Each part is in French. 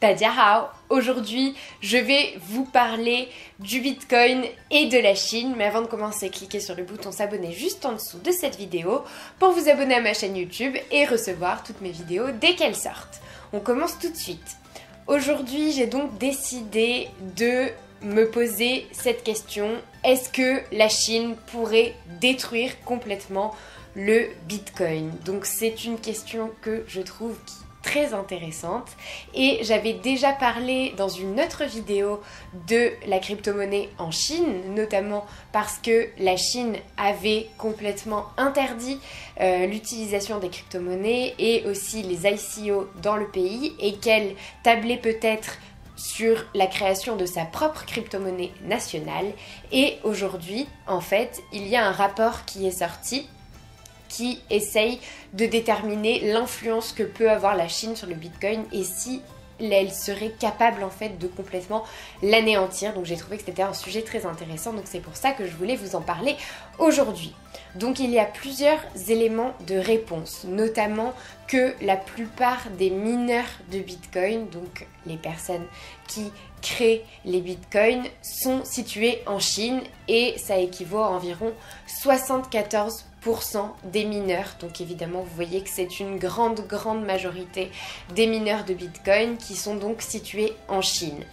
Tadiahao Aujourd'hui, je vais vous parler du Bitcoin et de la Chine. Mais avant de commencer, cliquez sur le bouton s'abonner juste en dessous de cette vidéo pour vous abonner à ma chaîne YouTube et recevoir toutes mes vidéos dès qu'elles sortent. On commence tout de suite. Aujourd'hui, j'ai donc décidé de me poser cette question. Est-ce que la Chine pourrait détruire complètement le Bitcoin? Donc c'est une question que je trouve qui très intéressante. Et j'avais déjà parlé dans une autre vidéo de la crypto-monnaie en Chine, notamment parce que la Chine avait complètement interdit euh, l'utilisation des crypto-monnaies et aussi les ICO dans le pays et qu'elle tablait peut-être sur la création de sa propre crypto-monnaie nationale. Et aujourd'hui en fait il y a un rapport qui est sorti qui essaye de déterminer l'influence que peut avoir la Chine sur le Bitcoin et si elle serait capable en fait de complètement l'anéantir. Donc j'ai trouvé que c'était un sujet très intéressant, donc c'est pour ça que je voulais vous en parler aujourd'hui. Donc il y a plusieurs éléments de réponse, notamment que la plupart des mineurs de Bitcoin, donc les personnes qui créent les Bitcoins, sont situés en Chine et ça équivaut à environ 74% des mineurs. Donc évidemment, vous voyez que c'est une grande, grande majorité des mineurs de Bitcoin qui sont donc situés en Chine.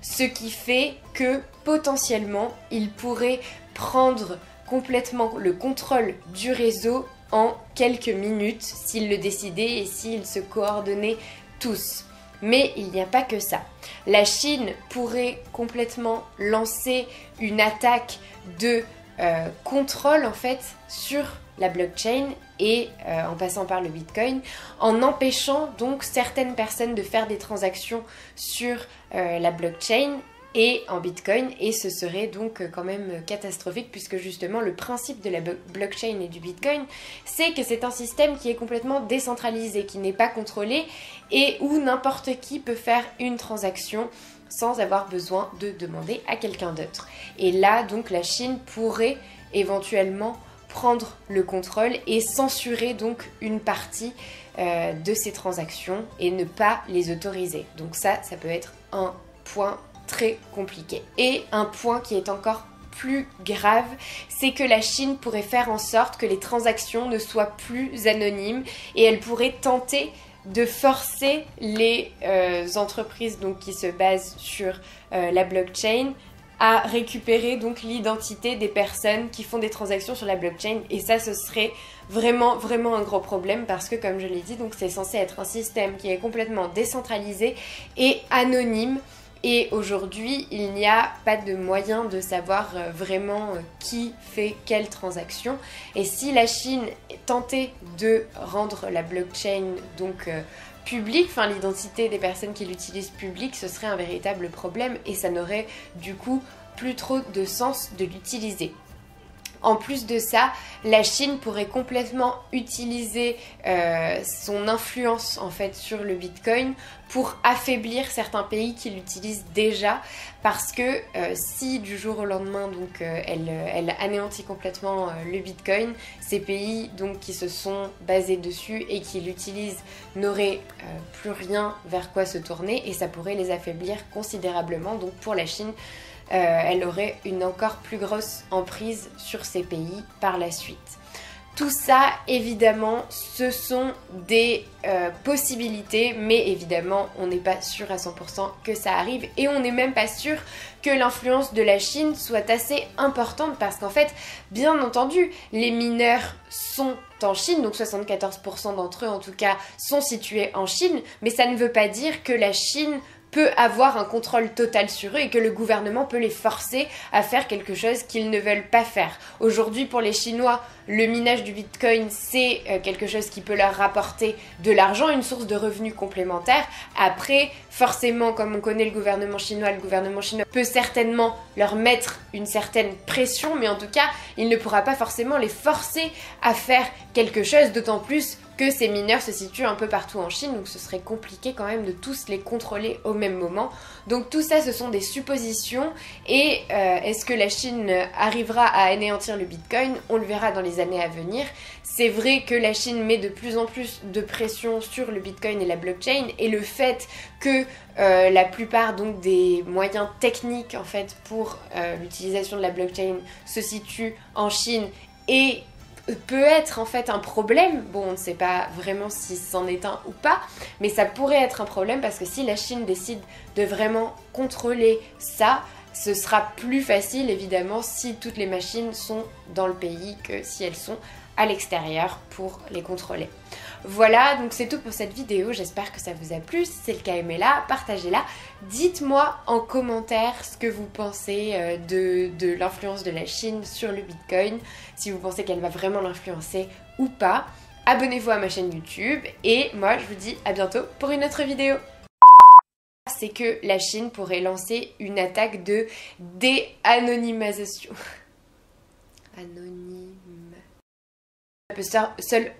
Ce qui fait que potentiellement, ils pourraient prendre complètement le contrôle du réseau en quelques minutes s'ils le décidaient et s'ils se coordonnaient tous. Mais il n'y a pas que ça. La Chine pourrait complètement lancer une attaque de euh, contrôle en fait sur la blockchain et euh, en passant par le bitcoin en empêchant donc certaines personnes de faire des transactions sur euh, la blockchain et en bitcoin. Et ce serait donc quand même catastrophique puisque justement le principe de la blockchain et du bitcoin c'est que c'est un système qui est complètement décentralisé qui n'est pas contrôlé et où n'importe qui peut faire une transaction sans avoir besoin de demander à quelqu'un d'autre. Et là, donc, la Chine pourrait éventuellement prendre le contrôle et censurer donc une partie euh, de ces transactions et ne pas les autoriser. Donc ça, ça peut être un point très compliqué. Et un point qui est encore plus grave, c'est que la Chine pourrait faire en sorte que les transactions ne soient plus anonymes et elle pourrait tenter de forcer les euh, entreprises qui se basent sur euh, la blockchain à récupérer donc l'identité des personnes qui font des transactions sur la blockchain. Et ça ce serait vraiment vraiment un gros problème parce que comme je l'ai dit donc c'est censé être un système qui est complètement décentralisé et anonyme et aujourd'hui, il n'y a pas de moyen de savoir euh, vraiment euh, qui fait quelle transaction. Et si la Chine tentait de rendre la blockchain donc euh, publique, enfin l'identité des personnes qui l'utilisent publique, ce serait un véritable problème et ça n'aurait du coup plus trop de sens de l'utiliser. En plus de ça, la Chine pourrait complètement utiliser euh, son influence en fait sur le Bitcoin pour affaiblir certains pays qui l'utilisent déjà parce que euh, si du jour au lendemain euh, elle, anéantit complètement le Bitcoin, ces pays qui se sont basés dessus et qui l'utilisent n'auraient plus rien vers quoi se tourner et ça pourrait les affaiblir considérablement. Donc pour la Chine, elle aurait une encore plus grosse emprise sur ces pays par la suite. Tout ça, évidemment, ce sont des euh, possibilités, mais évidemment, on n'est pas sûr à 100% que ça arrive et on n'est même pas sûr que l'influence de la Chine soit assez importante parce qu'en fait, bien entendu, les mineurs sont en Chine, donc 74% d'entre eux en tout cas sont situés en Chine, mais ça ne veut pas dire que la Chine peut avoir un contrôle total sur eux et que le gouvernement peut les forcer à faire quelque chose qu'ils ne veulent pas faire. Aujourd'hui, pour les Chinois, le minage du Bitcoin, c'est euh, quelque chose qui peut leur rapporter de l'argent, une source de revenus complémentaire. Après, forcément, comme on connaît le gouvernement chinois, le gouvernement chinois peut certainement leur mettre une certaine pression, mais en tout cas, il ne pourra pas forcément les forcer à faire quelque chose, d'autant plus que ces mineurs se situent un peu partout en Chine, donc ce serait compliqué quand même de tous les contrôler au même moment. Donc tout ça, ce sont des suppositions. Et euh, est-ce que la Chine arrivera à anéantir le Bitcoin? On le verra dans les années à venir. C'est vrai que la Chine met de plus en plus de pression sur le Bitcoin et la blockchain, et le fait que euh, la plupart donc des moyens techniques en fait pour euh, l'utilisation de la blockchain se situent en Chine et peut être en fait un problème. Bon, on ne sait pas vraiment si c'en est un ou pas, mais ça pourrait être un problème parce que si la Chine décide de vraiment contrôler ça, ce sera plus facile évidemment si toutes les machines sont dans le pays que si elles sont à l'extérieur pour les contrôler. Voilà, donc c'est tout pour cette vidéo. J'espère que ça vous a plu. Si c'est le cas, aimez-la, partagez-la. Dites-moi en commentaire ce que vous pensez euh, de, de l'influence de la Chine sur le Bitcoin, si vous pensez qu'elle va vraiment l'influencer ou pas. Abonnez-vous à ma chaîne YouTube et moi je vous dis à bientôt pour une autre vidéo c'est que la Chine pourrait lancer une attaque de déanonymisation. Anonyme. Seul